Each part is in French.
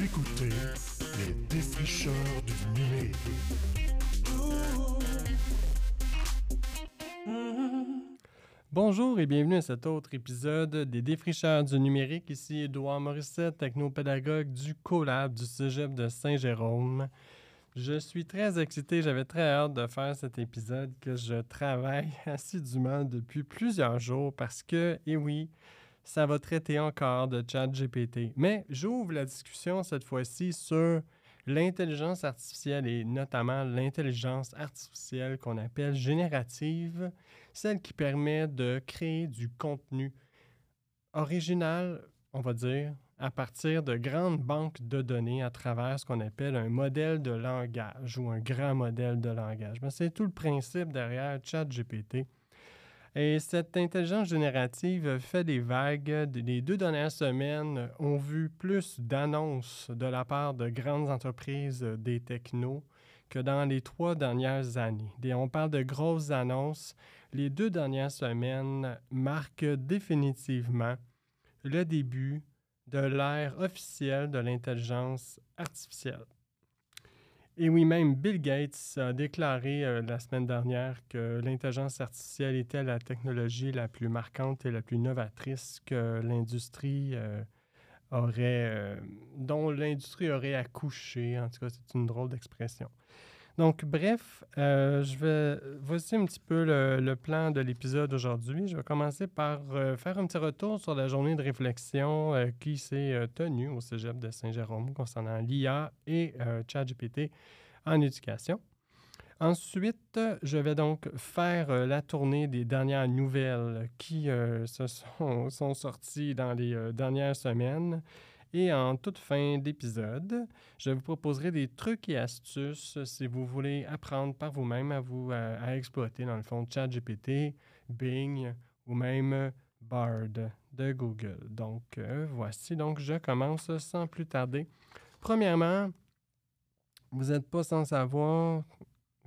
Écoutez les défricheurs du numérique. Bonjour et bienvenue à cet autre épisode des Défricheurs du numérique. Ici Édouard Morissette, technopédagogue du CoLab du Cégep de Saint-Jérôme. Je suis très excité, j'avais très hâte de faire cet épisode que je travaille assidûment depuis plusieurs jours parce que, et oui, ça va traiter encore de ChatGPT. Mais j'ouvre la discussion cette fois-ci sur l'intelligence artificielle et notamment l'intelligence artificielle qu'on appelle générative, celle qui permet de créer du contenu original, on va dire, à partir de grandes banques de données à travers ce qu'on appelle un modèle de langage ou un grand modèle de langage. C'est tout le principe derrière ChatGPT. Et cette intelligence générative fait des vagues. Les deux dernières semaines ont vu plus d'annonces de la part de grandes entreprises des technos que dans les trois dernières années. on parle de grosses annonces. Les deux dernières semaines marquent définitivement le début de l'ère officielle de l'intelligence artificielle. Et oui, même Bill Gates a déclaré euh, la semaine dernière que l'intelligence artificielle était la technologie la plus marquante et la plus novatrice que l'industrie euh, aurait, euh, dont l'industrie aurait accouché. En tout cas, c'est une drôle d'expression. Donc, bref, euh, je vais. Voici un petit peu le, plan de l'épisode aujourd'hui. Je vais commencer par euh, faire un petit retour sur la journée de réflexion euh, qui s'est tenue au cégep de Saint-Jérôme concernant l'IA et ChatGPT en éducation. Ensuite, je vais donc faire la tournée des dernières nouvelles qui se sont, sont, sorties dans les dernières semaines et en toute fin d'épisode, je vous proposerai des trucs et astuces si vous voulez apprendre par vous-même à vous à, exploiter dans le fond ChatGPT, Bing ou même Bard de Google. Donc euh, voici, donc je commence sans plus tarder. Premièrement, vous n'êtes pas sans savoir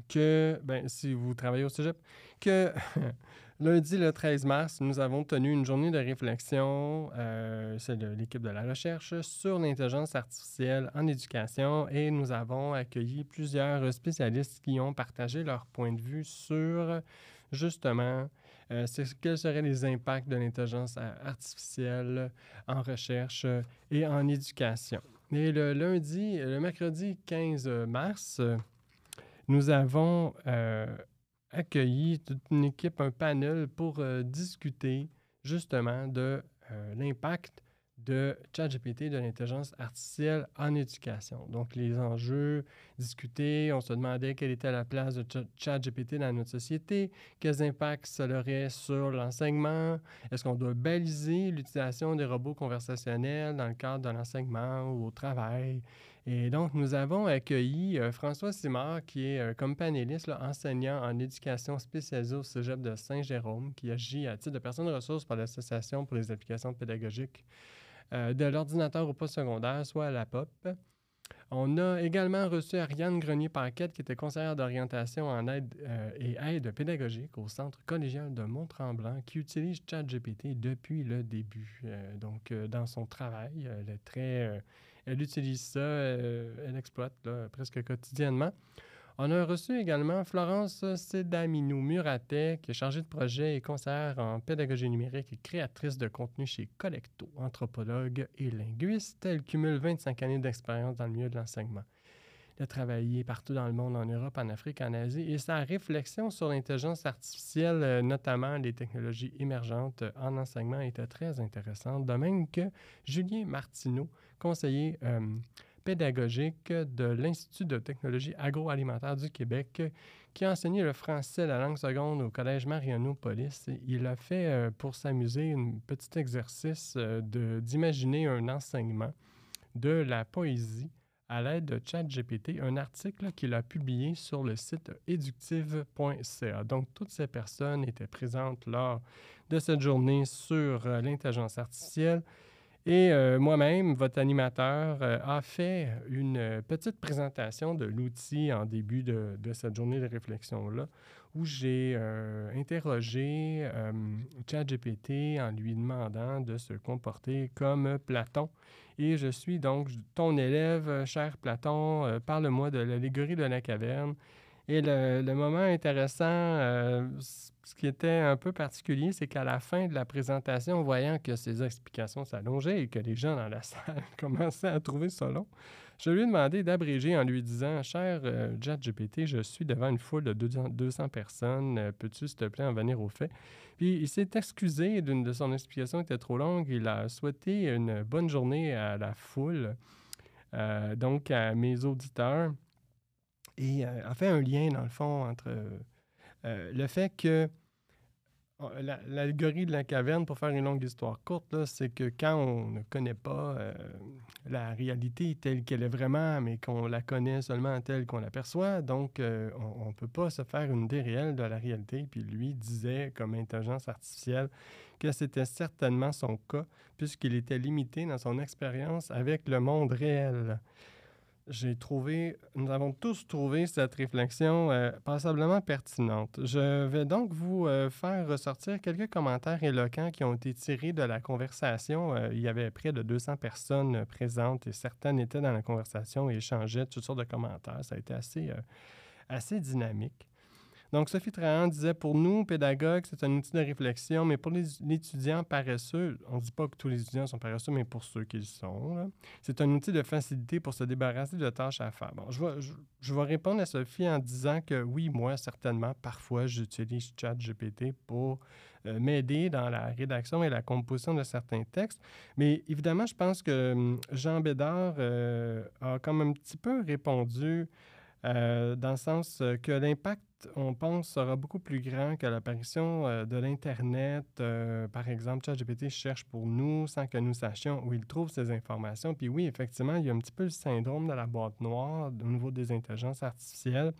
que, ben, si vous travaillez au cégep, que lundi le 13 mars, nous avons tenu une journée de réflexion, euh, c'est l'équipe de la recherche, sur l'intelligence artificielle en éducation et nous avons accueilli plusieurs spécialistes qui ont partagé leur point de vue sur justement euh, quels seraient les impacts de l'intelligence artificielle en recherche et en éducation. Et le lundi, le mercredi 15 mars, nous avons euh, accueilli toute une équipe, un panel pour euh, discuter justement de euh, l'impact de ChatGPT, de l'intelligence artificielle en éducation. Donc, les enjeux discutés, on se demandait quelle était la place de ChatGPT dans notre société, quels impacts ça aurait sur l'enseignement, est-ce qu'on doit baliser l'utilisation des robots conversationnels dans le cadre de l'enseignement ou au travail. Et donc, nous avons accueilli euh, François Simard, qui est euh, comme panéliste, enseignant en éducation spécialisée au Cégep de Saint-Jérôme, qui agit à titre de personne ressource par l'Association pour les applications pédagogiques euh, de l'ordinateur au post-secondaire, soit à la POP. On a également reçu Ariane Grenier-Paquette, qui était conseillère d'orientation en aide et aide pédagogique au Centre collégial de Mont-Tremblant, qui utilise ChatGPT depuis le début. Donc, dans son travail, elle est très. Elle utilise ça, elle exploite presque quotidiennement. On a reçu également Florence Sedaminou Muratet, qui est chargée de projet et conseillère en pédagogie numérique et créatrice de contenu chez Collecto, anthropologue et linguiste. Elle cumule 25 années d'expérience dans le milieu de l'enseignement. Elle a travaillé partout dans le monde, en Europe, en Afrique, en Asie, et sa réflexion sur l'intelligence artificielle, notamment les technologies émergentes en enseignement, était très intéressante, de même que Julien Martineau, conseiller euh, pédagogique de l'Institut de technologie agroalimentaire du Québec qui a enseigné le français, la langue seconde au Collège Mariano-Police. Il a fait, euh, pour s'amuser, un petit exercice euh, d'imaginer un enseignement de la poésie à l'aide de ChatGPT, un article qu'il a publié sur le site éductive.ca. Donc, toutes ces personnes étaient présentes lors de cette journée sur euh, l'intelligence artificielle Et euh, moi-même, votre animateur, euh, a fait une petite présentation de l'outil en début de, cette journée de réflexion-là, où j'ai interrogé ChatGPT en lui demandant de se comporter comme Platon. Et je suis donc ton élève, cher Platon, euh, parle-moi de l'allégorie de la caverne. Et le, le moment intéressant, euh, ce qui était un peu particulier, c'est qu'à la fin de la présentation, voyant que ces explications s'allongeaient et que les gens dans la salle commençaient à trouver ça long, je lui ai demandé d'abréger en lui disant Cher euh, ChatGPT, je suis devant une foule de 200 200 personnes. Euh, Peux-tu, s'il te plaît, en venir au fait Puis il s'est excusé d'une de son explication était trop longue. Il a souhaité une bonne journée à la foule, euh, donc à mes auditeurs, et euh, a fait un lien, dans le fond, entre le fait que l'allégorie de la caverne, pour faire une longue histoire courte, c'est que quand on ne connaît pas euh, la réalité telle qu'elle est vraiment, mais qu'on la connaît seulement telle qu'on l'aperçoit, donc euh, on ne peut pas se faire une idée réelle de la réalité. Puis lui disait, comme intelligence artificielle, que c'était certainement son cas, puisqu'il était limité dans son expérience avec le monde réel. J'ai trouvé, nous avons tous trouvé cette réflexion euh, passablement pertinente. Je vais donc vous euh, faire ressortir quelques commentaires éloquents qui ont été tirés de la conversation. Euh, il y avait près de 200 personnes présentes et certaines étaient dans la conversation et échangeaient toutes sortes de commentaires. Ça a été assez, assez dynamique. Donc, Sophie Trahan disait Pour nous, pédagogues, c'est un outil de réflexion, mais pour les l'étudiant paresseux, on ne dit pas que tous les étudiants sont paresseux, mais pour ceux qui le sont, c'est un outil de facilité pour se débarrasser de tâches à faire. Bon, je vais, répondre à Sophie en disant que oui, moi, certainement, parfois, j'utilise ChatGPT pour euh, m'aider dans la rédaction et la composition de certains textes. Mais évidemment, je pense que hum, Jean Bédard euh, a comme un petit peu répondu euh, dans le sens euh, que l'impact, on pense, sera beaucoup plus grand que l'apparition euh, de l'Internet. Par exemple, ChatGPT cherche pour nous sans que nous sachions où il trouve ces informations. Puis oui, effectivement, il y a un petit peu le syndrome de la boîte noire au niveau des intelligences artificielles.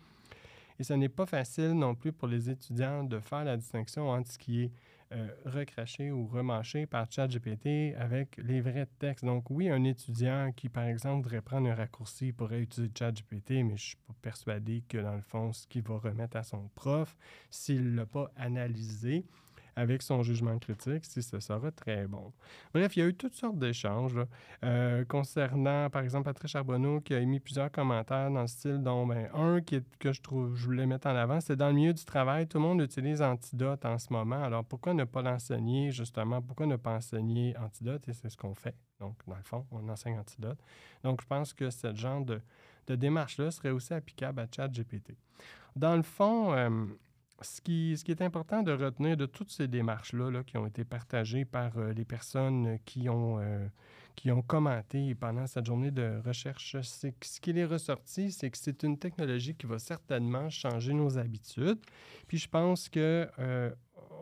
Et ce n'est pas facile non plus pour les étudiants de faire la distinction entre ce qui est euh, recraché ou remâché par ChatGPT avec les vrais textes. Donc oui, un étudiant qui, par exemple, voudrait prendre un raccourci pourrait utiliser ChatGPT, mais je ne suis pas persuadé que, dans le fond, ce qu'il va remettre à son prof, s'il ne l'a pas analysé avec son jugement critique, si ce sera très bon. Bref, il y a eu toutes sortes d'échanges euh, concernant, par exemple, Patrick Charbonneau qui a émis plusieurs commentaires dans le style dont ben, un qui que je trouve je voulais mettre en avant, c'est dans le milieu du travail, tout le monde utilise Antidote en ce moment. Alors pourquoi ne pas l'enseigner justement? Pourquoi ne pas enseigner Antidote? Et c'est ce qu'on fait. Donc, dans le fond, on enseigne Antidote. Donc, je pense que ce genre de, de démarche-là serait aussi applicable à ChatGPT. Dans le fond, euh, ce qui, ce qui est important de retenir de toutes ces démarches-là là, qui ont été partagées par euh, les personnes qui ont, euh, qui ont commenté pendant cette journée de recherche, c'est que ce qui est ressorti, c'est que c'est une technologie qui va certainement changer nos habitudes. Puis je pense que euh,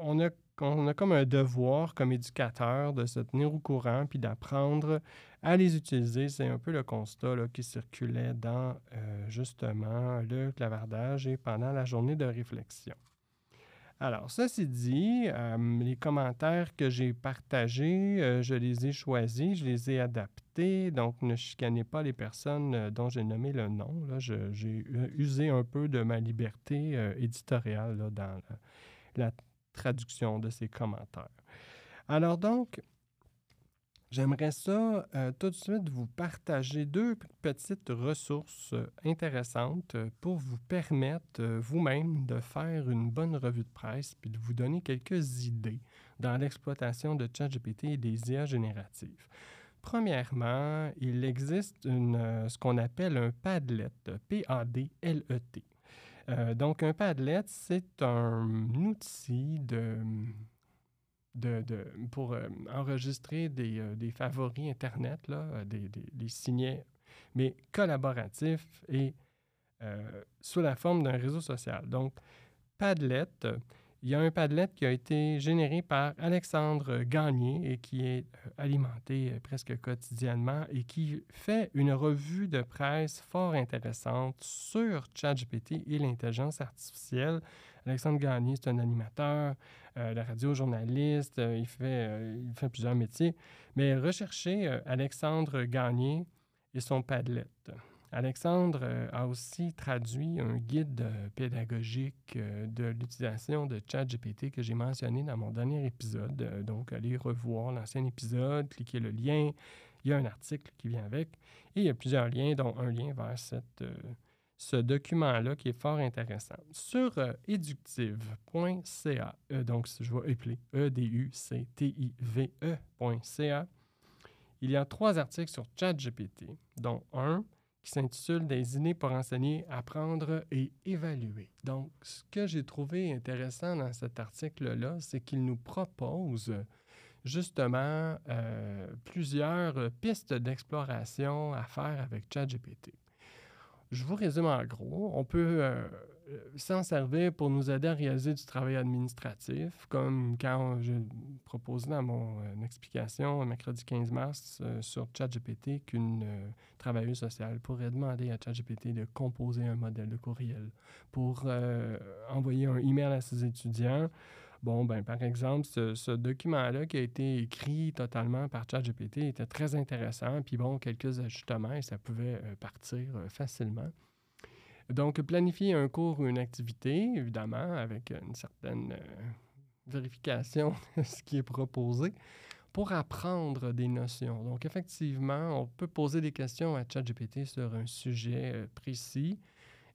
on a on a comme un devoir comme éducateur de se tenir au courant puis d'apprendre à les utiliser. C'est un peu le constat là, qui circulait dans euh, justement le clavardage et pendant la journée de réflexion. Alors, ceci dit, euh, les commentaires que j'ai partagés, euh, je les ai choisis, je les ai adaptés. Donc, ne chicanez pas les personnes dont j'ai nommé le nom. J'ai usé un peu de ma liberté éditoriale là, dans la traduction de ces commentaires. Alors donc, j'aimerais ça euh, tout de suite vous partager deux petites ressources euh, intéressantes euh, pour vous permettre vous-même de faire une bonne revue de presse puis de vous donner quelques idées dans l'exploitation de ChatGPT et des IA génératives. Premièrement, il existe ce qu'on appelle un Padlet, P-A-D-L-E-T. Euh, donc, un Padlet, c'est un outil de, pour euh, enregistrer des, euh, des favoris Internet, là, des, des- des signets, mais collaboratifs et sous la forme d'un réseau social. Donc, Padlet, il y a un Padlet qui a été généré par Alexandre Gagné et qui est euh, alimenté euh, presque quotidiennement et qui fait une revue de presse fort intéressante sur ChatGPT et l'intelligence artificielle Alexandre Gagné, c'est un animateur de radio, journaliste, il, fait, il fait plusieurs métiers. Mais recherchez Alexandre Gagné et son Padlet. Alexandre euh, a aussi traduit un guide euh, pédagogique euh, de l'utilisation de ChatGPT que j'ai mentionné dans mon dernier épisode. donc, allez revoir l'ancien épisode, cliquez le lien. Il y a un article qui vient avec et il y a plusieurs liens, dont un lien vers ce document-là qui est fort intéressant. Sur eductive.ca, donc je vais appeler E-D-U-C-T-I-V-E.ca, il y a trois articles sur ChatGPT, dont un qui s'intitule Des idées pour enseigner, apprendre et évaluer. Donc, ce que j'ai trouvé intéressant dans cet article-là, c'est qu'il nous propose justement euh, plusieurs pistes d'exploration à faire avec ChatGPT. Je vous résume en gros. On peut euh, s'en servir pour nous aider à réaliser du travail administratif, comme quand je proposais dans mon euh, explication mercredi 15 mars euh, sur ChatGPT qu'une travailleuse sociale pourrait demander à ChatGPT de composer un modèle de courriel pour envoyer un email à ses étudiants. Bon, ben, par exemple, ce, ce document-là qui a été écrit totalement par ChatGPT était très intéressant, puis bon, quelques ajustements et ça pouvait partir facilement. Donc, planifier un cours ou une activité, évidemment, avec une certaine euh, vérification de ce qui est proposé, pour apprendre des notions. Donc, effectivement, on peut poser des questions à ChatGPT sur un sujet euh, précis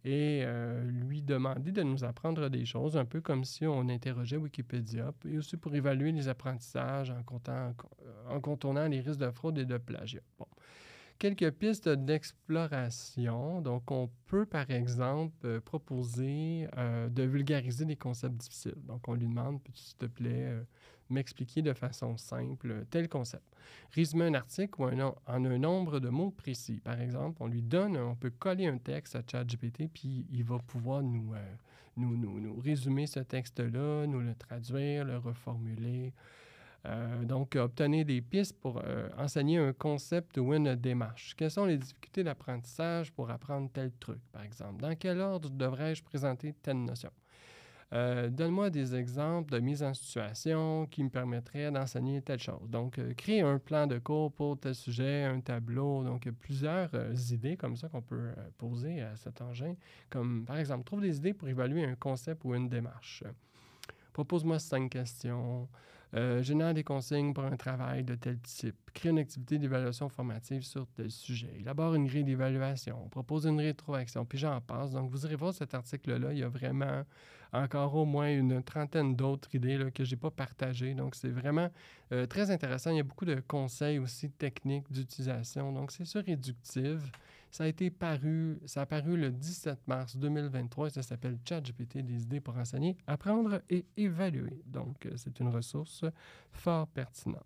et euh, lui demander de nous apprendre des choses, un peu comme si on interrogeait Wikipédia, et aussi pour évaluer les apprentissages en, en contournant les risques de fraude et de plagiat. Bon quelques pistes d'exploration. Donc, on peut, par exemple, euh, proposer euh, de vulgariser des concepts difficiles. Donc, on lui demande, peux-tu, s'il te plaît, euh, m'expliquer de façon simple tel concept? Résumer un article ou en un nombre de mots précis. Par exemple, on lui donne, on peut coller un texte à ChatGPT, puis il va pouvoir nous, nous, nous résumer ce texte-là, nous le traduire, le reformuler. Euh, donc, obtenir des pistes pour euh, enseigner un concept ou une démarche. Quelles sont les difficultés d'apprentissage pour apprendre tel truc, par exemple? Dans quel ordre devrais-je présenter telle notion? Euh, donne-moi des exemples de mise en situation qui me permettraient d'enseigner telle chose. Donc, créer un plan de cours pour tel sujet, un tableau. Donc, il y a plusieurs idées comme ça qu'on peut poser à cet engin. Comme, par exemple, trouve des idées pour évaluer un concept ou une démarche. Propose-moi cinq questions. Euh, génère des consignes pour un travail de tel type. Crée une activité d'évaluation formative sur tel sujet. Élabore une grille d'évaluation. Propose une rétroaction. Puis j'en passe. Donc, vous irez voir cet article-là. Il y a vraiment encore au moins une trentaine d'autres idées que je n'ai pas partagées. Donc, c'est vraiment euh, très intéressant. Il y a beaucoup de conseils aussi techniques d'utilisation. Donc, c'est sur Réductive. Ça a été paru, ça a paru le 17 mars 2023 ça s'appelle ChatGPT, des idées pour enseigner, apprendre et évaluer. Donc, euh, c'est une ressource fort pertinente.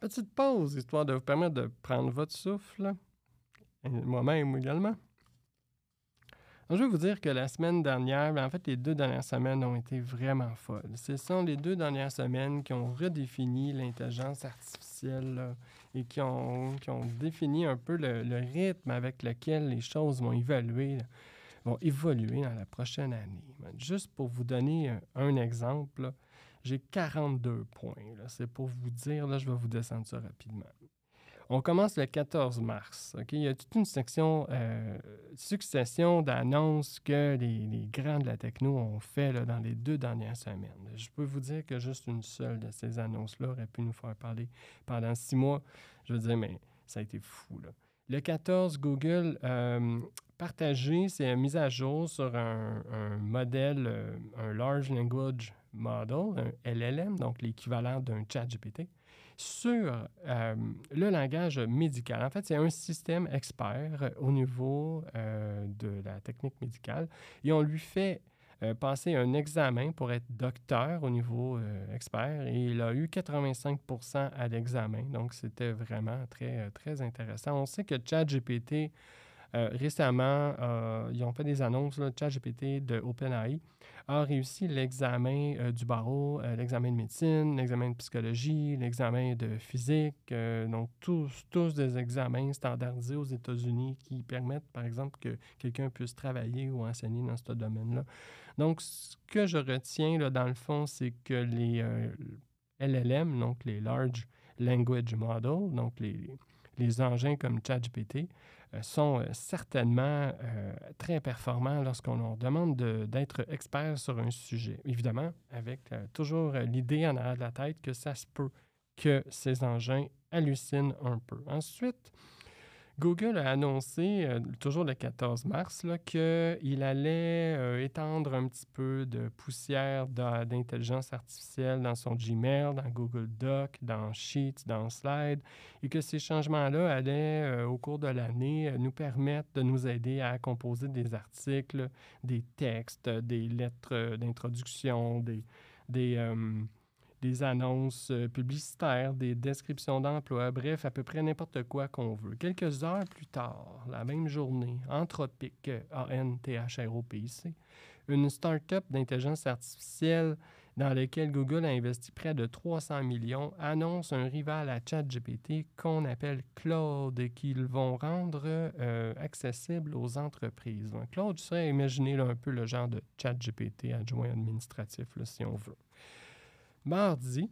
Petite pause, histoire de vous permettre de prendre votre souffle, moi-même également. je vais vous dire que la semaine dernière, ben, en fait, les deux dernières semaines ont été vraiment folles. Ce sont les deux dernières semaines qui ont redéfini l'intelligence artificielle et qui ont défini un peu le, rythme avec lequel les choses vont évoluer, vont évoluer dans la prochaine année. Juste pour vous donner un, exemple, j'ai 42 points. C'est pour vous dire, là, je vais vous descendre ça rapidement. On commence le 14 mars. Il y a toute une section, euh, succession d'annonces que les, grands de la techno ont fait dans les deux dernières semaines. Je peux vous dire que juste une seule de ces annonces-là aurait pu nous faire parler pendant six mois. Je veux dire, mais ça a été fou. Le 14, Google euh, partagé ses mises à jour sur un, modèle, euh, un Large Language Model, un LLM, donc l'équivalent d'un chat GPT sur euh, le langage médical. En fait, c'est un système expert au niveau de la technique médicale et on lui fait euh, passer un examen pour être docteur au niveau expert et il a eu 85% à l'examen. Donc, c'était vraiment très, très intéressant. On sait que ChatGPT Euh, récemment, euh, ils ont fait des annonces. ChatGPT de OpenAI a réussi l'examen euh, du barreau, l'examen de médecine, l'examen de psychologie, l'examen de physique. donc, tous, tous des examens standardisés aux États-Unis qui permettent, par exemple, que quelqu'un puisse travailler ou enseigner dans ce domaine-là. Donc, ce que je retiens, là, dans le fond, c'est que les LLM, donc les Large Language Models, donc les, les engins comme ChatGPT, sont euh, certainement euh, très performants lorsqu'on leur demande de- d'être expert sur un sujet. Évidemment, avec euh, toujours euh, l'idée en arrière de la tête que ça se peut que ces engins hallucinent un peu. Ensuite, Google a annoncé, euh, toujours le 14 mars, qu'il allait euh, étendre un petit peu de poussière d'intelligence artificielle dans son Gmail, dans Google Doc, dans Sheets, dans Slide, et que ces changements-là allaient, euh, au cours de l'année, nous permettre de nous aider à composer des articles, des textes, des lettres d'introduction, des, des, des annonces euh, publicitaires, des descriptions d'emploi, bref, à peu près n'importe quoi qu'on veut. Quelques heures plus tard, la même journée, Anthropic, A-N-T-H-R-O-P-I-C, une start-up d'intelligence artificielle dans laquelle Google a investi près de 300 millions, annonce un rival à ChatGPT qu'on appelle Claude et qu'ils vont rendre euh, accessible aux entreprises. Donc, Claude serait, imaginez là, un peu le genre de ChatGPT adjoint administratif, si on veut. Mardi,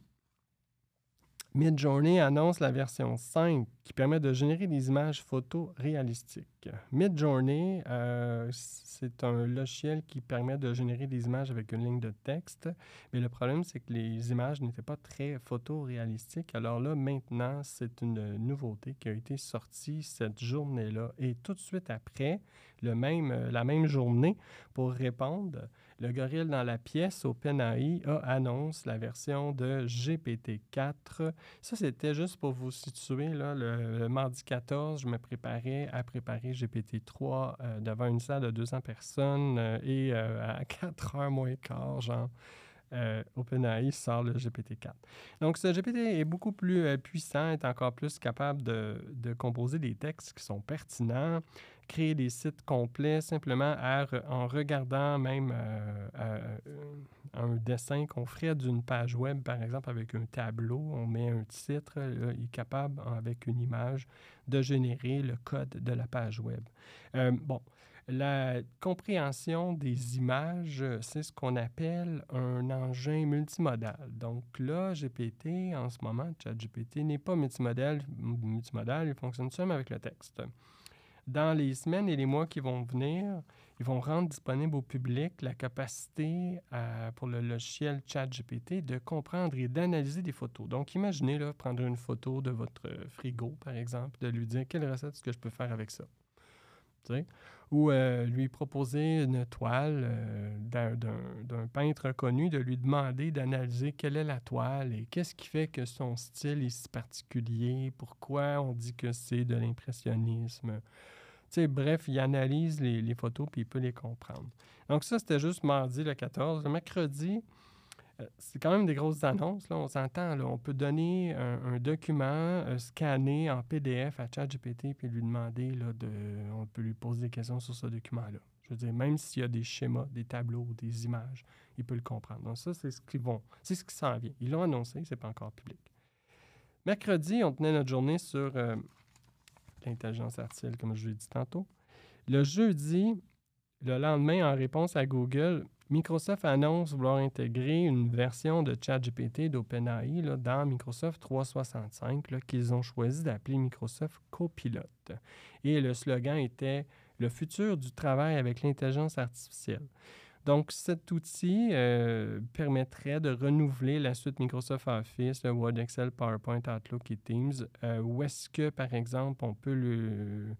Midjourney annonce la version 5 qui permet de générer des images photos réalistiques. Midjourney, euh, c'est un logiciel qui permet de générer des images avec une ligne de texte, mais le problème, c'est que les images n'étaient pas très photoréalistiques. Alors là, maintenant, c'est une nouveauté qui a été sortie cette journée-là. Et tout de suite après, euh, la même journée, pour répondre, le gorille dans la pièce, OpenAI, annonce la version de GPT-4. Ça, c'était juste pour vous situer. Là, le, mardi 14, je me préparais à préparer GPT-3 euh, devant une salle de 200 personnes euh, et euh, à 4 heures moins quart, genre, OpenAI sort le GPT-4. Donc, ce GPT est beaucoup plus euh, puissant, est encore plus capable de, de composer des textes qui sont pertinents, créer des sites complets simplement en regardant même euh, euh, un dessin qu'on ferait d'une page web, par exemple, avec un tableau, on met un titre, il est capable, avec une image, de générer le code de la page web. Euh, bon, la compréhension des images, c'est ce qu'on appelle un engin multimodal. Donc là, GPT, en ce moment, ChatGPT n'est pas multimodal, multimodal, il fonctionne seulement avec le texte. Dans les semaines et les mois qui vont venir, ils vont rendre disponible au public la capacité à- pour le logiciel ChatGPT de comprendre et d'analyser des photos. Donc, imaginez là, prendre une photo de votre euh, frigo, par exemple, de lui dire quelle recette est-ce que je peux faire avec ça? Ou euh, lui proposer une toile euh, d'un d'un peintre connu, de lui demander d'analyser quelle est la toile et qu'est-ce qui fait que son style est si particulier, pourquoi on dit que c'est de l'impressionnisme. Bref, il analyse les, photos puis il peut les comprendre. Donc ça, c'était juste mardi le 14. Le mercredi, euh, c'est quand même des grosses annonces. Là, on s'entend. On peut donner un, un document euh, scanné en PDF à ChatGPT puis lui demander, là, de, on peut lui poser des questions sur ce document-là. Je veux dire, même s'il y a des schémas, des tableaux, des images, il peut le comprendre. Donc ça, c'est ce qu'ils vont, c'est ce qui s'en vient. Ils l'ont annoncé, c'est pas encore public. Mercredi, on tenait notre journée sur euh, l'intelligence artificielle, comme je l'ai dit tantôt. Le jeudi, le lendemain, en réponse à Google, Microsoft annonce vouloir intégrer une version de ChatGPT d'OpenAI dans Microsoft 365 là, qu'ils ont choisi d'appeler Microsoft Copilot. Et le slogan était Le futur du travail avec l'intelligence artificielle. Donc, cet outil euh, permettrait de renouveler la suite Microsoft Office, le Word, Excel, PowerPoint, Outlook et Teams, euh, où est-ce que, par exemple, on peut le,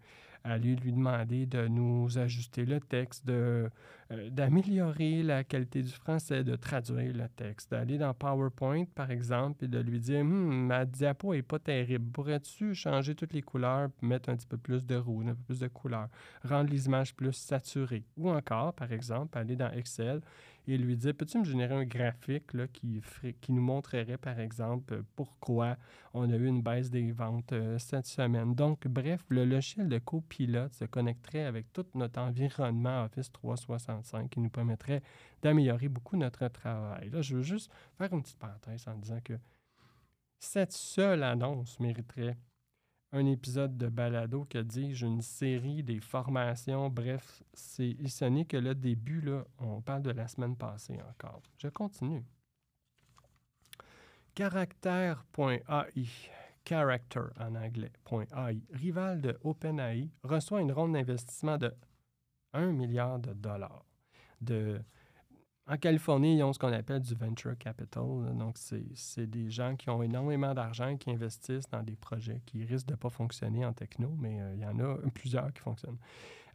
aller lui demander de nous ajuster le texte, de euh, d'améliorer la qualité du français, de traduire le texte, d'aller dans PowerPoint, par exemple, et de lui dire Hum, ma diapo n'est pas terrible. Pourrais-tu changer toutes les couleurs, mettre un petit peu plus de rouge, un peu plus de couleurs, rendre les images plus saturées? Ou encore, par exemple, aller dans Excel et lui dire Peux-tu me générer un graphique là, qui, qui nous montrerait, par exemple, pourquoi on a eu une baisse des ventes euh, cette semaine? Donc, bref, le logiciel de copilote se connecterait avec tout notre environnement Office 365 qui nous permettrait d'améliorer beaucoup notre travail. Là, je veux juste faire une petite parenthèse en disant que cette seule annonce mériterait un épisode de balado, que dis-je, une série, des formations, bref, c'est, ce n'est que le début, là, on parle de la semaine passée encore. Je continue. Caractère.ai, character en anglais, .ai, rival de OpenAI, reçoit une ronde d'investissement de 1 milliard de dollars de en Californie, ils ont ce qu'on appelle du venture capital. Donc, c'est des gens qui ont énormément d'argent qui investissent dans des projets qui risquent de ne pas fonctionner en techno, mais euh, il y en a plusieurs qui fonctionnent.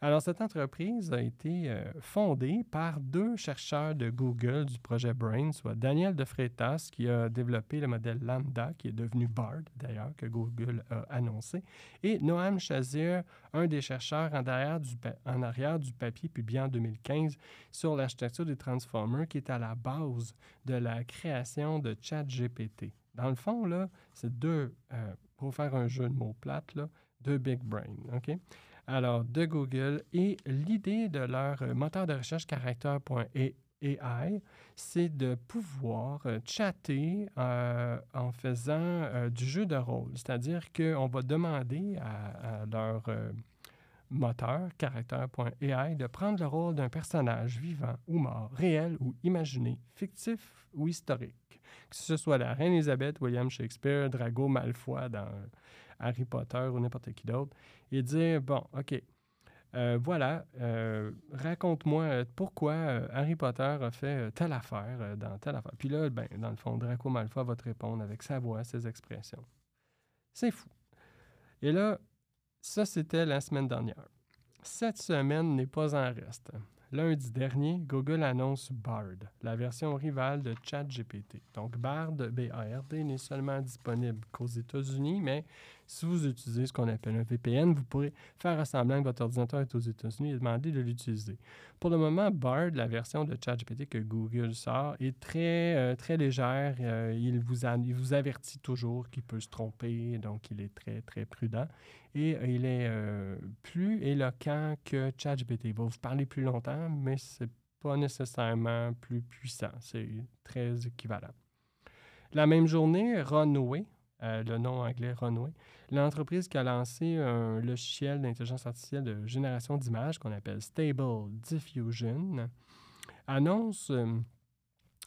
Alors, cette entreprise a été euh, fondée par deux chercheurs de Google du projet Brain, soit Daniel De Freitas, qui a développé le modèle Lambda, qui est devenu BARD, d'ailleurs, que Google a annoncé, et Noam Chazir, un des chercheurs en arrière du, papier publié en 2015 sur l'architecture des transformers, qui est à la base de la création de ChatGPT. Dans le fond, là, c'est deux, euh, pour faire un jeu de mots plate, là, deux big brains, OK? Alors de Google. Et l'idée de leur euh, moteur de recherche caractère.ai, c'est de pouvoir euh, chatter euh, en faisant du jeu de rôle. C'est-à-dire qu'on va demander à, leur moteur, caractère.ai, de prendre le rôle d'un personnage vivant ou mort, réel ou imaginé, fictif ou historique. Que ce soit la reine Elisabeth, William Shakespeare, Drago Malfoy dans Harry Potter ou n'importe qui d'autre, et dire, bon, OK, euh, voilà, euh, raconte-moi euh, pourquoi Harry Potter a fait telle affaire dans telle affaire. Puis là, ben, dans le fond, Draco Malfoy va te répondre avec sa voix, ses expressions. C'est fou. Et là, ça, c'était la semaine dernière. Cette semaine n'est pas en reste. Lundi dernier, Google annonce Bard, la version rivale de ChatGPT. Donc, Bard, B-A-R-D, n'est seulement disponible qu'aux États-Unis, mais si vous utilisez ce qu'on appelle un VPN, vous pourrez faire semblant que votre ordinateur est aux États-Unis et demander de l'utiliser. Pour le moment, Bard, la version de ChatGPT que Google sort, est très, euh, très légère. Euh, il, vous il vous avertit toujours qu'il peut se tromper, donc il est très, très prudent. Et euh, il est plus éloquent que ChatGPT. Il va vous parler plus longtemps, mais ce n'est pas nécessairement plus puissant. C'est très équivalent. La même journée, Runway, euh, le nom anglais Runway, l'entreprise qui a lancé un logiciel d'intelligence artificielle de génération d'images qu'on appelle Stable Diffusion, annonce euh,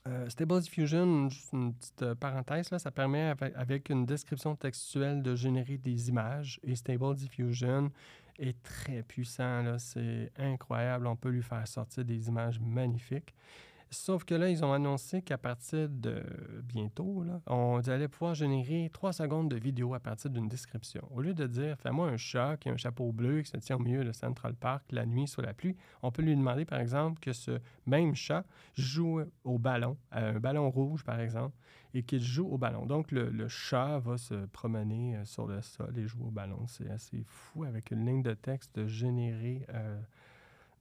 euh, Stable Diffusion, juste une petite parenthèse, là, ça permet avec, une description textuelle de générer des images et Stable Diffusion est très puissant, c'est incroyable, on peut lui faire sortir des images magnifiques. Sauf que là, ils ont annoncé qu'à partir de bientôt, là, on allait pouvoir générer trois secondes de vidéo à partir d'une description. Au lieu de dire fais-moi un chat qui a un chapeau bleu qui se tient au milieu de Central Park la nuit sous la pluie, on peut lui demander par exemple que ce même chat joue au ballon, un ballon rouge par exemple, et qu'il joue au ballon. Donc le, chat va se promener euh, sur le sol et jouer au ballon. C'est assez fou avec une ligne de texte de générer euh,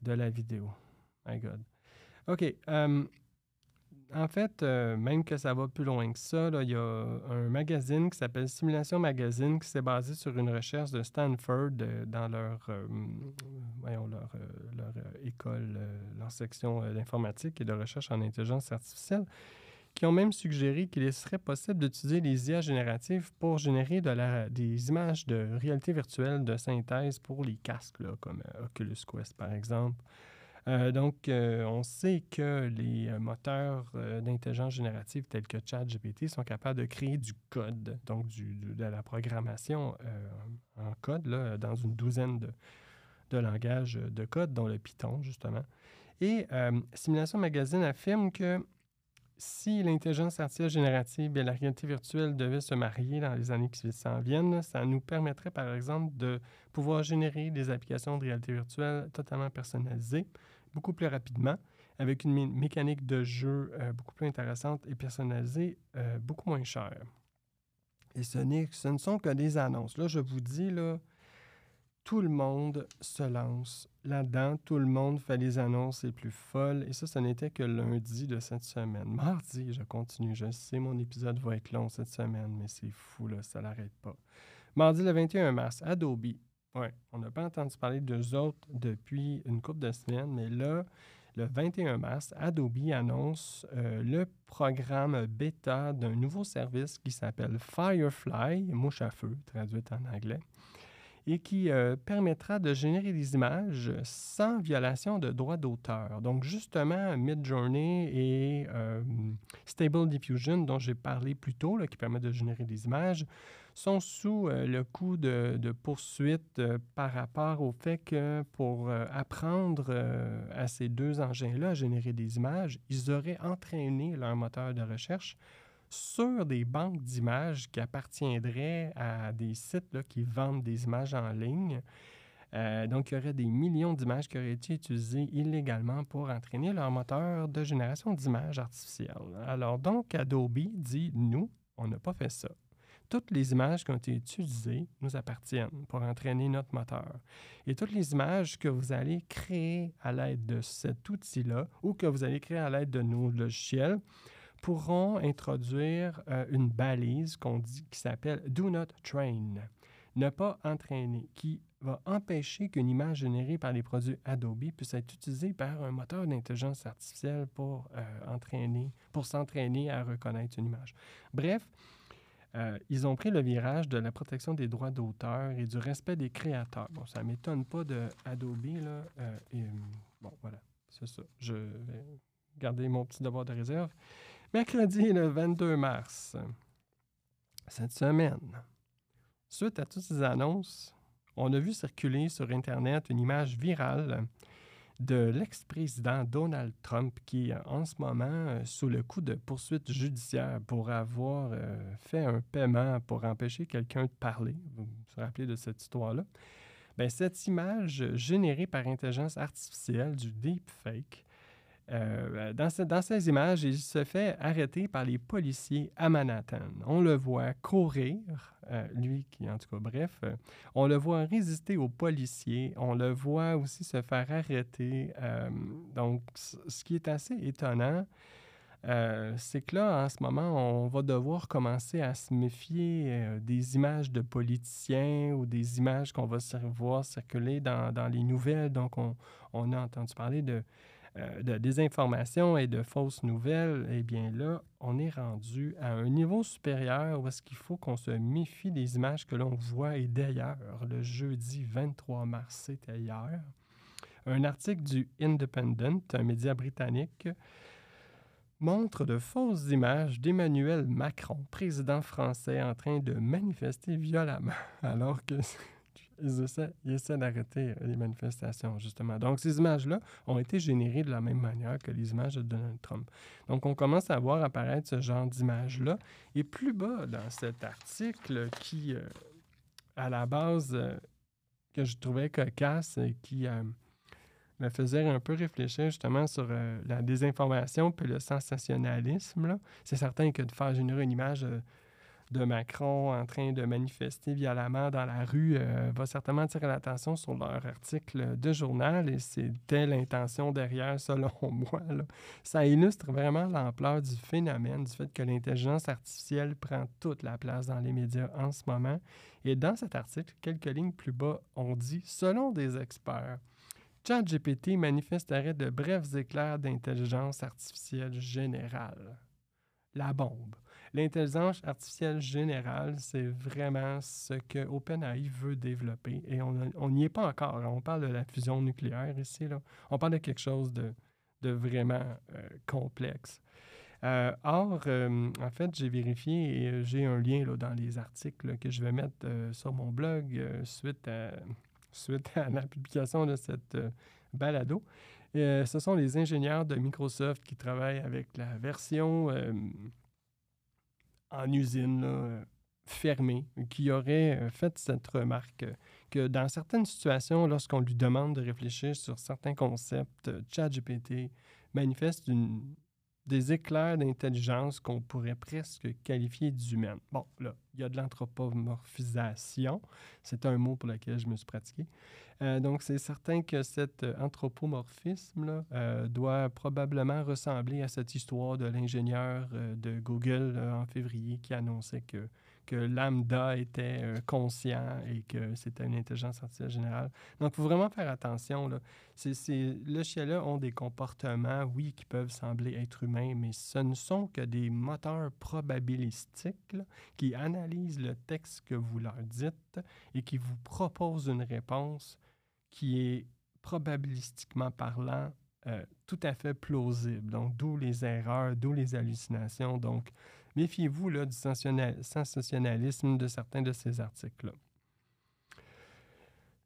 de la vidéo. My God. OK. Euh, en fait, euh, même que ça va plus loin que ça, il y a un magazine qui s'appelle Simulation Magazine qui s'est basé sur une recherche de Stanford euh, dans leur, voyons, leur, leur école, leur section d'informatique et de recherche en intelligence artificielle, qui ont même suggéré qu'il serait possible d'utiliser les IA génératives pour générer des images de réalité virtuelle de synthèse pour les casques, comme Oculus Quest par exemple. Euh, donc, euh, on sait que les euh, moteurs d'intelligence générative tels que ChatGPT sont capables de créer du code, donc de la programmation en code, là, dans une douzaine de, de, langages de code, dont le Python, justement. Et Simulation Magazine affirme que si l'intelligence artificielle générative et la réalité virtuelle devaient se marier dans les années qui s'en viennent, ça nous permettrait, par exemple, de pouvoir générer des applications de réalité virtuelle totalement personnalisées, beaucoup plus rapidement, avec une mécanique de jeu beaucoup plus intéressante et personnalisée, beaucoup moins chère. Et ce, ce ne sont que des annonces. Là, je vous dis, là, tout le monde se lance là-dedans. Tout le monde fait les annonces les plus folles. Et ça, ce n'était que lundi de cette semaine. Mardi, je continue. Je sais, mon épisode va être long cette semaine, mais c'est fou, là, ça n'arrête pas. Mardi le 21 mars, Adobe. Oui, on n'a pas entendu parler d'eux autres depuis une couple de semaines, mais là, le 21 mars, Adobe annonce euh, le programme bêta d'un nouveau service qui s'appelle Firefly, mouche à feu, traduite en anglais et qui euh, permettra de générer des images sans violation de droits d'auteur. Donc, justement, Midjourney et euh, Stable Diffusion, dont j'ai parlé plus tôt, qui permettent de générer des images, sont sous euh, le coup de, de poursuite par rapport au fait que pour apprendre à ces deux engins-là à générer des images, ils auraient entraîné leur moteur de recherche sur des banques d'images qui appartiendraient à des sites qui vendent des images en ligne. Euh, donc, il y aurait des millions d'images qui auraient été utilisées illégalement pour entraîner leur moteur de génération d'images artificielles. Alors, donc, Adobe dit, nous, on n'a pas fait ça. Toutes les images qui ont été utilisées nous appartiennent pour entraîner notre moteur. Et toutes les images que vous allez créer à l'aide de cet outil-là ou que vous allez créer à l'aide de nos logiciels, pourront introduire euh, une balise qu'on dit qui s'appelle Do Not Train, ne pas entraîner, qui va empêcher qu'une image générée par les produits Adobe puisse être utilisée par un moteur d'intelligence artificielle pour euh, entraîner, pour s'entraîner à reconnaître une image. Bref, euh, ils ont pris le virage de la protection des droits d'auteur et du respect des créateurs. Bon, ça ne m'étonne pas de Adobe, là. bon, voilà, c'est ça. Je vais garder mon petit devoir de réserve. Mercredi le 22 mars, cette semaine, suite à toutes ces annonces, on a vu circuler sur Internet une image virale de l'ex-président Donald Trump qui est en ce moment euh, sous le coup de poursuites judiciaires pour avoir euh, fait un paiement pour empêcher quelqu'un de parler. Vous vous rappelez de cette histoire-là? Bien, cette image générée par intelligence artificielle du deepfake euh, dans, dans, ces images, il se fait arrêter par les policiers à Manhattan. On le voit courir, euh, lui qui, en tout cas, bref, euh, on le voit résister aux policiers, on le voit aussi se faire arrêter. donc, ce qui est assez étonnant, c'est que là, en ce moment, on va devoir commencer à se méfier des images de politiciens ou des images qu'on va voir circuler dans, les nouvelles. Donc, on, a entendu parler de euh, de désinformation et de fausses nouvelles, eh bien là, on est rendu à un niveau supérieur où est-ce qu'il faut qu'on se méfie des images que l'on voit. Et d'ailleurs, le jeudi 23 mars, c'était hier, un article du Independent, un média britannique, montre de fausses images d'Emmanuel Macron, président français, en train de manifester violemment, alors que ils essaient, d'arrêter euh, les manifestations, justement. Donc, ces images-là ont été générées de la même manière que les images de Donald Trump. Donc, on commence à voir apparaître ce genre d'images-là. Et plus bas dans cet article qui, euh, à la base, euh, que je trouvais cocasse et qui me faisait un peu réfléchir justement sur la désinformation puis le sensationnalisme, c'est certain que de faire générer une image de Macron en train de manifester violemment dans la rue euh, va certainement attirer l'attention sur leur article de journal et c'est telle intention derrière, selon moi. Ça illustre vraiment l'ampleur du phénomène, du fait que l'intelligence artificielle prend toute la place dans les médias en ce moment. Et dans cet article, quelques lignes plus bas, on dit, selon des experts, ChatGPT manifesterait de brefs éclairs d'intelligence artificielle générale. La bombe. L'intelligence artificielle générale, c'est vraiment ce que OpenAI veut développer et on n'y est pas encore. On parle de la fusion nucléaire ici. Là. On parle de quelque chose de, vraiment euh, complexe. Euh, or, euh, en fait, j'ai vérifié et j'ai un lien là, dans les articles que je vais mettre sur mon blog suite, suite à la publication de cette balado. ce sont les ingénieurs de Microsoft qui travaillent avec la version en usine, là, fermée, qui aurait euh, fait cette remarque que dans certaines situations, lorsqu'on lui demande de réfléchir sur certains concepts, euh, ChatGPT manifeste une, des éclairs d'intelligence qu'on pourrait presque qualifier d'humaine. Bon, là, il y a de l'anthropomorphisation. C'est un mot pour lequel je me suis pratiqué. Euh, donc, c'est certain que cet euh, anthropomorphisme euh, doit probablement ressembler à cette histoire de l'ingénieur de Google en février qui annonçait que que lambda était euh, conscient et que c'était une intelligence artificielle générale. Donc, il faut vraiment faire attention. Là. Chien-là ont des comportements, oui, qui peuvent sembler être humains, mais ce ne sont que des moteurs probabilistiques qui analysent le texte que vous leur dites et qui vous proposent une réponse qui est probabilistiquement parlant euh, tout à fait plausible. Donc, d'où les erreurs, d'où les hallucinations. Donc, Méfiez-vous du sensationnalisme de certains de ces articles-là.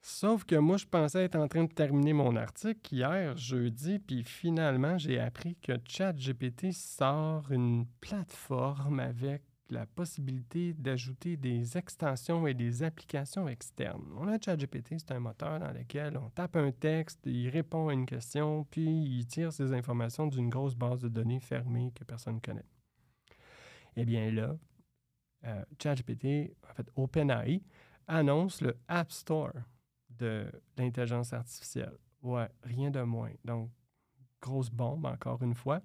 Sauf que moi, je pensais être en train de terminer mon article hier, jeudi, puis finalement, j'ai appris que ChatGPT sort une plateforme avec la possibilité d'ajouter des extensions et des applications externes. On a ChatGPT, c'est un moteur dans lequel on tape un texte, il répond à une question, puis il tire ses informations d'une grosse base de données fermée que personne ne connaît. Eh bien là, euh, ChatGPT, en fait OpenAI, annonce le App Store de l'intelligence artificielle. Ouais, rien de moins. Donc, grosse bombe, encore une fois.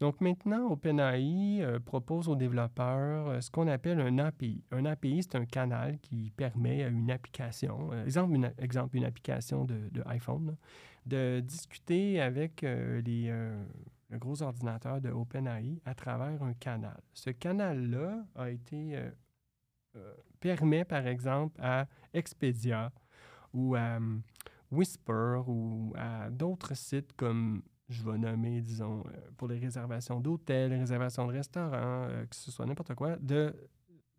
Donc maintenant, OpenAI euh, propose aux développeurs euh, ce qu'on appelle un API. Un API, c'est un canal qui permet à une application, exemple, une, exemple, une application de, iPhone, de discuter avec les, le gros ordinateur de OpenAI à travers un canal. Ce canal-là a été euh, euh, permet par exemple à Expedia ou à hum, Whisper ou à d'autres sites comme je vais nommer, disons, euh, pour les réservations d'hôtels, les réservations de restaurants, que ce soit n'importe quoi, de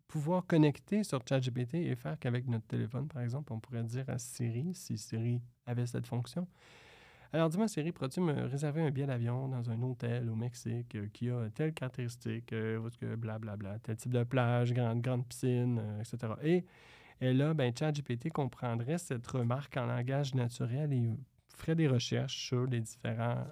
pouvoir connecter sur ChatGPT et faire qu'avec notre téléphone, par exemple, on pourrait dire à Siri, si Siri avait cette fonction, alors, dis-moi, Siri, pourrais-tu me réserver un billet d'avion dans un hôtel au Mexique euh, qui a telle caractéristique, euh, blablabla, tel type de plage, grande, grande piscine, euh, etc. Et, là, ben, ChatGPT comprendrait cette remarque en langage naturel et ferait des recherches sur les différents,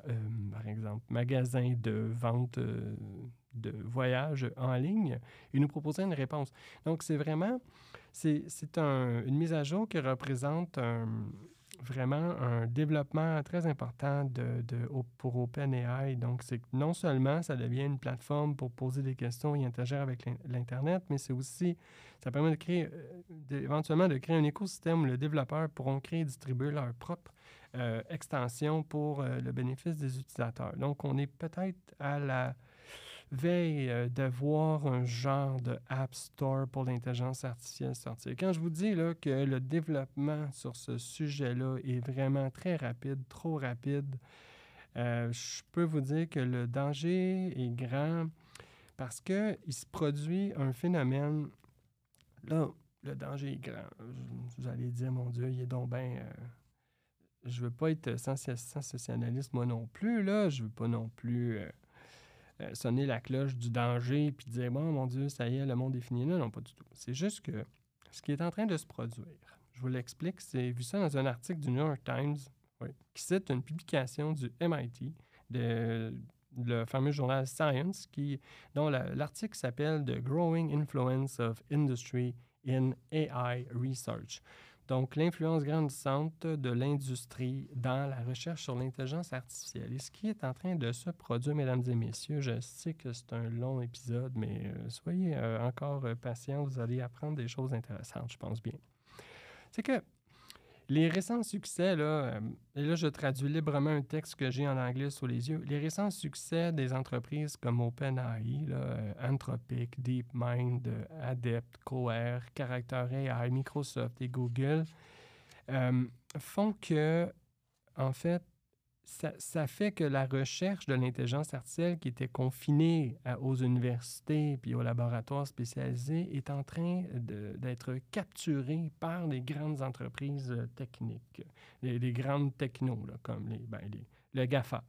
par exemple, magasins de vente de voyage en ligne et nous proposerait une réponse. Donc, c'est vraiment, c'est un, une mise à jour qui représente un vraiment un développement très important de, pour OpenAI. Donc, c'est non seulement ça devient une plateforme pour poser des questions et interagir avec l'Internet, mais c'est aussi, ça permet de créer, euh, éventuellement de créer un écosystème où les développeurs pourront créer et distribuer leur propre euh, extension pour euh, le bénéfice des utilisateurs. Donc, on est peut-être à la veille euh, d'avoir un genre de App Store pour l'intelligence artificielle sortir. Quand je vous dis là, que le développement sur ce sujet-là est vraiment très rapide, trop rapide, euh, je peux vous dire que le danger est grand parce qu'il se produit un phénomène. Là, le danger est grand. Vous allez dire, mon Dieu, il est donc bien. Euh, je veux pas être sensationnaliste, moi non plus. Là. Je veux pas non plus euh, sonner la cloche du danger puis dire bon mon Dieu ça y est le monde est fini. Non non pas du tout. C'est juste que ce qui est en train de se produire je vous l'explique c'est vu ça dans un article du New York Times qui cite une publication du MIT de le fameux journal Science dont l'article s'appelle The Growing Influence of Industry in AI Research donc, l'influence grandissante de l'industrie dans la recherche sur l'intelligence artificielle. Et ce qui est en train de se produire, mesdames et messieurs, je sais que c'est un long épisode, mais euh, soyez euh, encore euh, patients, vous allez apprendre des choses intéressantes, je pense bien. C'est que les récents succès, là, euh, et là je traduis librement un texte que j'ai en anglais sous les yeux, les récents succès des entreprises comme OpenAI, euh, Anthropic, DeepMind, Adept, Cohere, Character AI, Microsoft et Google euh, font que, en fait, ça, fait que la recherche de l'intelligence artificielle qui était confinée aux universités puis aux laboratoires spécialisés est en train d'être capturée par les grandes entreprises euh, techniques, les, grandes technos, comme les, ben, les, le GAFA.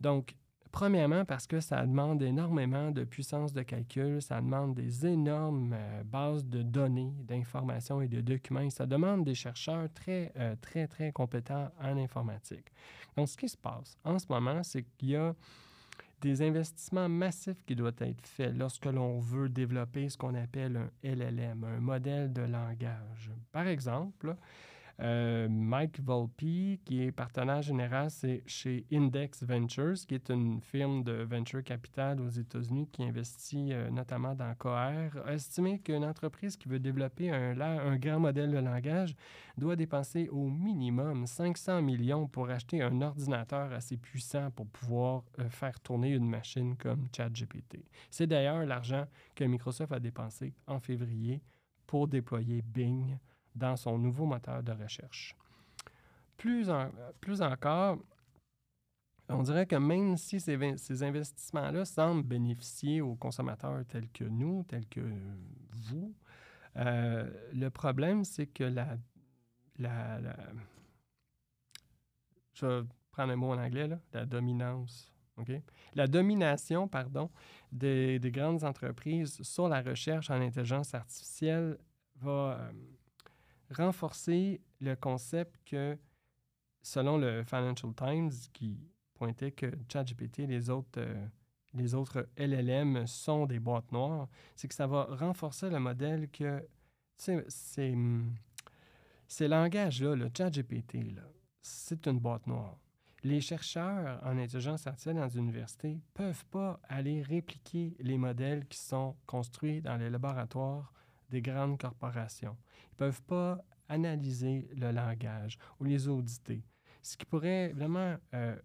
Donc, Premièrement, parce que ça demande énormément de puissance de calcul, ça demande des énormes euh, bases de données, d'informations et de documents. Ça demande des chercheurs très, euh, très, très compétents en informatique. Donc, ce qui se passe en ce moment, c'est qu'il y a des investissements massifs qui doivent être faits lorsque l'on veut développer ce qu'on appelle un LLM, un modèle de langage. Par exemple, euh, Mike Volpe, qui est partenaire général c'est chez Index Ventures, qui est une firme de venture capital aux États-Unis qui investit euh, notamment dans Coher, a estimé qu'une entreprise qui veut développer un, grand modèle de langage doit dépenser au minimum 500 millions pour acheter un ordinateur assez puissant pour pouvoir euh, faire tourner une machine comme ChatGPT. C'est d'ailleurs l'argent que Microsoft a dépensé en février pour déployer Bing dans son nouveau moteur de recherche. Plus, plus encore, on dirait que même si ces, investissements-là semblent bénéficier aux consommateurs tels que nous, tels que vous, euh, le problème, c'est que la, Je vais prendre un mot en anglais, là, la dominance. La domination pardon, des, des, grandes entreprises sur la recherche en intelligence artificielle va, euh, renforcer le concept que, selon le Financial Times, qui pointait que ChatGPT et les autres, euh, les autres LLM sont des boîtes noires, c'est que ça va renforcer le modèle que ces, ces langages-là, le ChatGPT, c'est une boîte noire. Les chercheurs en intelligence artificielle dans les universités ne peuvent pas aller répliquer les modèles qui sont construits dans les laboratoires des grandes corporations. Ils ne peuvent pas analyser le langage ou les auditer, ce qui pourrait vraiment euh,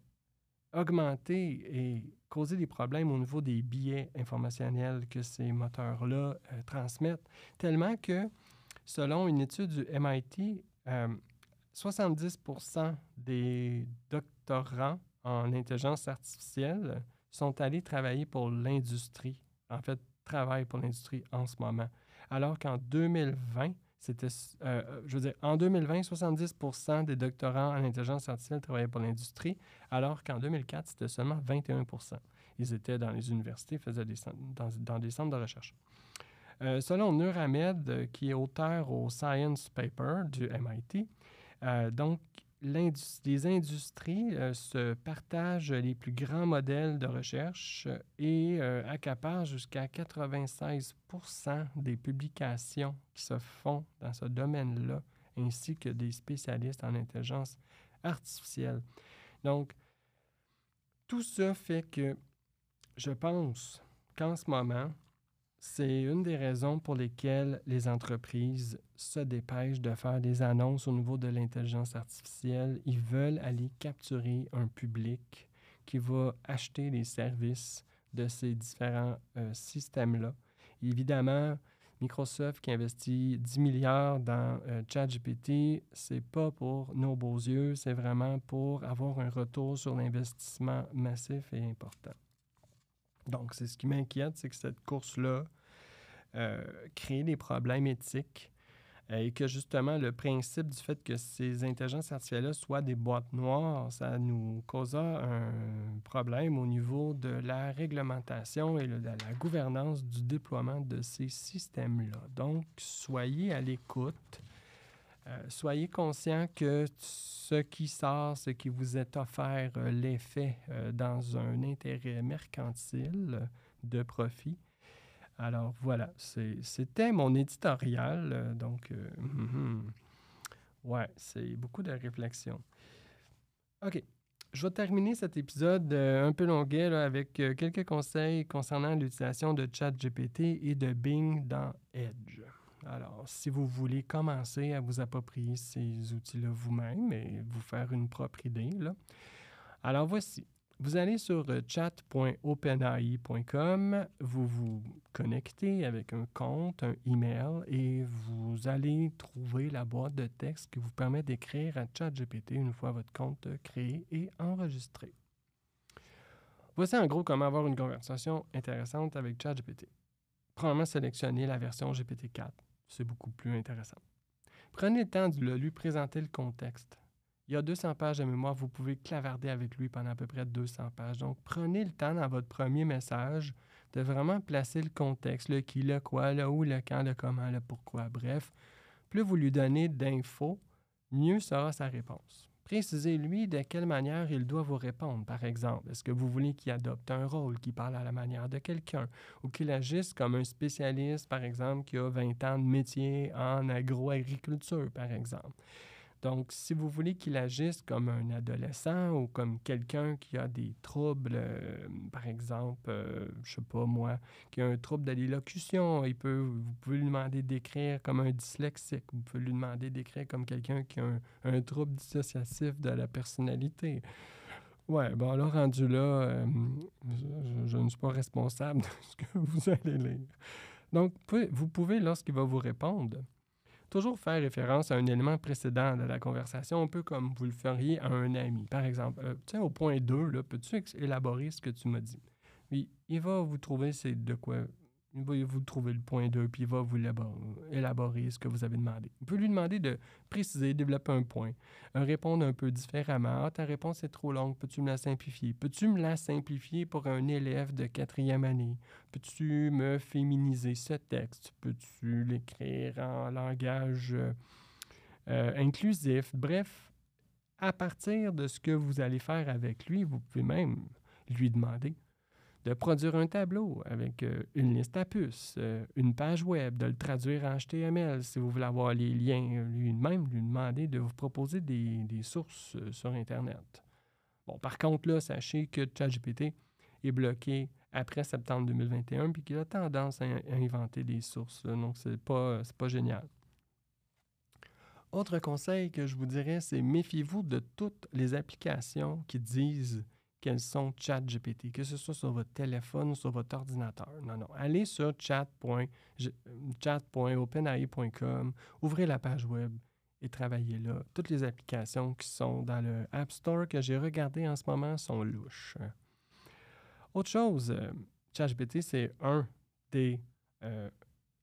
augmenter et causer des problèmes au niveau des billets informationnels que ces moteurs-là euh, transmettent, tellement que, selon une étude du MIT, 70% euh, des doctorants en intelligence artificielle sont allés travailler pour l'industrie, en fait, travaillent pour l'industrie en ce moment alors qu'en 2020, c'était, euh, euh, je veux dire, en 2020, 70% des doctorants en intelligence artificielle travaillaient pour l'industrie, alors qu'en 2004, c'était seulement 21% Ils étaient dans les universités, faisaient des, dans, dans des centres de recherche. Euh, selon Nur Ahmed, qui est auteur au Science Paper du MIT, donc les industries euh, se partagent les plus grands modèles de recherche et euh, accaparent jusqu'à 96% des publications qui se font dans ce domaine-là, ainsi que des spécialistes en intelligence artificielle. Donc, tout ça fait que je pense qu'en ce moment, c'est une des raisons pour lesquelles les entreprises se dépêchent de faire des annonces au niveau de l'intelligence artificielle. Ils veulent aller capturer un public qui va acheter les services de ces différents euh, systèmes-là. Évidemment, Microsoft qui investit 10 milliards dans euh, ChatGPT, c'est pas pour nos beaux yeux, c'est vraiment pour avoir un retour sur l'investissement massif et important. Donc, c'est ce qui m'inquiète, c'est que cette course-là euh, crée des problèmes éthiques euh, et que justement le principe du fait que ces intelligences artificielles-là soient des boîtes noires, ça nous causa un problème au niveau de la réglementation et de la gouvernance du déploiement de ces systèmes-là. Donc, soyez à l'écoute. Euh, soyez conscient que ce qui sort, ce qui vous est offert, euh, l'effet euh, dans un intérêt mercantile de profit. Alors voilà, c'était mon éditorial. donc, hum, ouais, c'est beaucoup de réflexion. OK. Je vais terminer cet épisode un peu longuet avec quelques conseils concernant l'utilisation de ChatGPT et de Bing dans Edge. Alors, si vous voulez commencer à vous approprier ces outils-là vous-même et vous faire une propre idée, alors voici. Vous allez sur euh, chat.openai.com, vous vous connectez avec un compte, un email, et vous allez trouver la boîte de texte qui vous permet d'écrire à ChatGPT une fois votre compte créé et enregistré. Voici en gros comment avoir une conversation intéressante avec ChatGPT. Premièrement, sélectionnez la version GPT-4 c'est beaucoup plus intéressant. Prenez le temps de lui présenter le contexte. Il y a 200 pages de mémoire, vous pouvez clavarder avec lui pendant à peu près 200 pages. Donc, prenez le temps dans votre premier message de vraiment placer le contexte, le qui, le quoi, le où, le quand, le comment, le pourquoi. Bref, plus vous lui donnez d'infos, mieux sera sa réponse. Précisez-lui de quelle manière il doit vous répondre, par exemple. Est-ce que vous voulez qu'il adopte un rôle, qu'il parle à la manière de quelqu'un, ou qu'il agisse comme un spécialiste, par exemple, qui a 20 ans de métier en agro-agriculture, par exemple. Donc, si vous voulez qu'il agisse comme un adolescent ou comme quelqu'un qui a des troubles, euh, par exemple, euh, je sais pas moi, qui a un trouble de l'élocution, il peut, vous pouvez lui demander d'écrire comme un dyslexique, vous pouvez lui demander d'écrire comme quelqu'un qui a un, trouble dissociatif de la personnalité. Ouais, bon, alors rendu là, euh, je, ne suis pas responsable de ce que vous allez lire. Donc, vous pouvez, lorsqu'il va vous répondre, toujours faire référence à un élément précédent de la conversation, un peu comme vous le feriez à un ami. Par exemple, euh, tiens, au point 2, peux-tu élaborer ce que tu m'as dit? Oui, il va vous trouver c'est de quoi vous trouver le point 2, puis il va vous élaborer ce que vous avez demandé. Vous pouvez lui demander de préciser, développer un point, répondre un peu différemment. Ah, ta réponse est trop longue, peux-tu me la simplifier? Peux-tu me la simplifier pour un élève de quatrième année? Peux-tu me féminiser ce texte? Peux-tu l'écrire en langage euh, euh, inclusif? Bref, à partir de ce que vous allez faire avec lui, vous pouvez même lui demander de produire un tableau avec euh, une liste à puces, euh, une page web, de le traduire en HTML si vous voulez avoir les liens, lui-même lui demander de vous proposer des, des sources euh, sur Internet. Bon, par contre, là, sachez que ChatGPT est bloqué après septembre 2021 puis qu'il a tendance à, inventer des sources. donc, ce n'est pas, pas génial. Autre conseil que je vous dirais, c'est méfiez-vous de toutes les applications qui disent qu'elles sont ChatGPT, que ce soit sur votre téléphone ou sur votre ordinateur. Non, non. Allez sur chat.openai.com, ouvrez la page web et travaillez là. Toutes les applications qui sont dans le App Store que j'ai regardé en ce moment sont louches. Autre chose, euh, ChatGPT, c'est un des euh,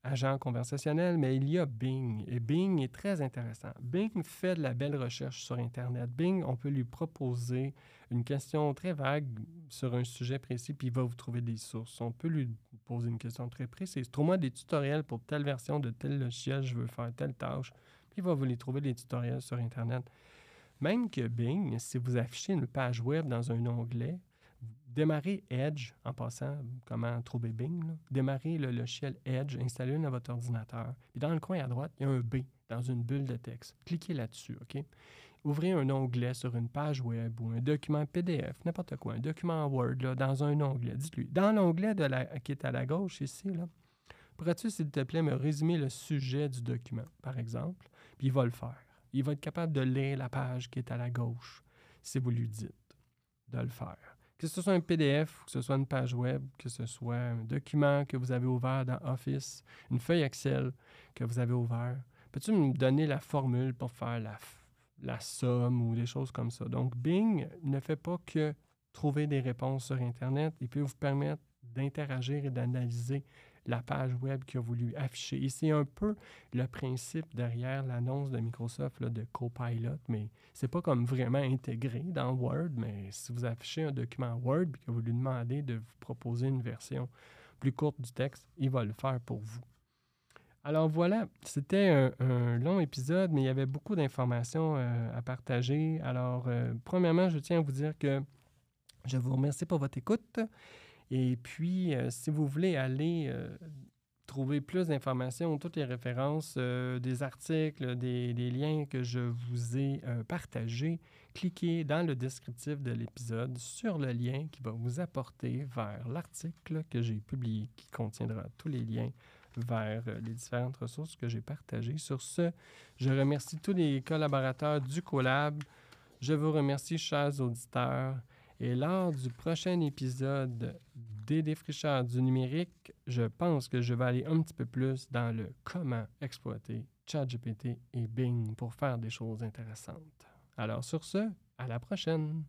agent conversationnel, mais il y a Bing. Et Bing est très intéressant. Bing fait de la belle recherche sur Internet. Bing, on peut lui proposer une question très vague sur un sujet précis, puis il va vous trouver des sources. On peut lui poser une question très précise. Trouve-moi des tutoriels pour telle version de tel logiciel, je veux faire telle tâche. Puis il va vous les trouver des tutoriels sur Internet. Même que Bing, si vous affichez une page web dans un onglet, démarrez Edge, en passant, comment trouver Bing, démarrez le logiciel Edge, installez-le dans votre ordinateur. Et dans le coin à droite, il y a un B dans une bulle de texte. Cliquez là-dessus, OK? Ouvrez un onglet sur une page web ou un document PDF, n'importe quoi, un document Word, là, dans un onglet. Dites-lui, dans l'onglet qui est à la gauche ici, là, pourrais-tu, s'il te plaît, me résumer le sujet du document, par exemple? Puis il va le faire. Il va être capable de lire la page qui est à la gauche, si vous lui dites de le faire. Que ce soit un PDF, que ce soit une page web, que ce soit un document que vous avez ouvert dans Office, une feuille Excel que vous avez ouvert, peux-tu me donner la formule pour faire la, la somme ou des choses comme ça? Donc, Bing ne fait pas que trouver des réponses sur Internet, il peut vous permettre d'interagir et d'analyser la page web qu'il a voulu afficher. Et c'est un peu le principe derrière l'annonce de Microsoft de Copilot, mais c'est pas comme vraiment intégré dans Word, mais si vous affichez un document Word et que vous lui demandez de vous proposer une version plus courte du texte, il va le faire pour vous. Alors voilà, c'était un, long épisode, mais il y avait beaucoup d'informations euh, à partager. Alors, euh, premièrement, je tiens à vous dire que je vous remercie pour votre écoute. Et puis, euh, si vous voulez aller euh, trouver plus d'informations, toutes les références, euh, des articles, des, liens que je vous ai partagés, cliquez dans le descriptif de l'épisode sur le lien qui va vous apporter vers l'article que j'ai publié qui contiendra tous les liens vers les différentes ressources que j'ai partagées. Sur ce, je remercie tous les collaborateurs du Collab. Je vous remercie, chers auditeurs. Et lors du prochain épisode des défricheurs du numérique, je pense que je vais aller un petit peu plus dans le comment exploiter ChatGPT et Bing pour faire des choses intéressantes. Alors sur ce, à la prochaine.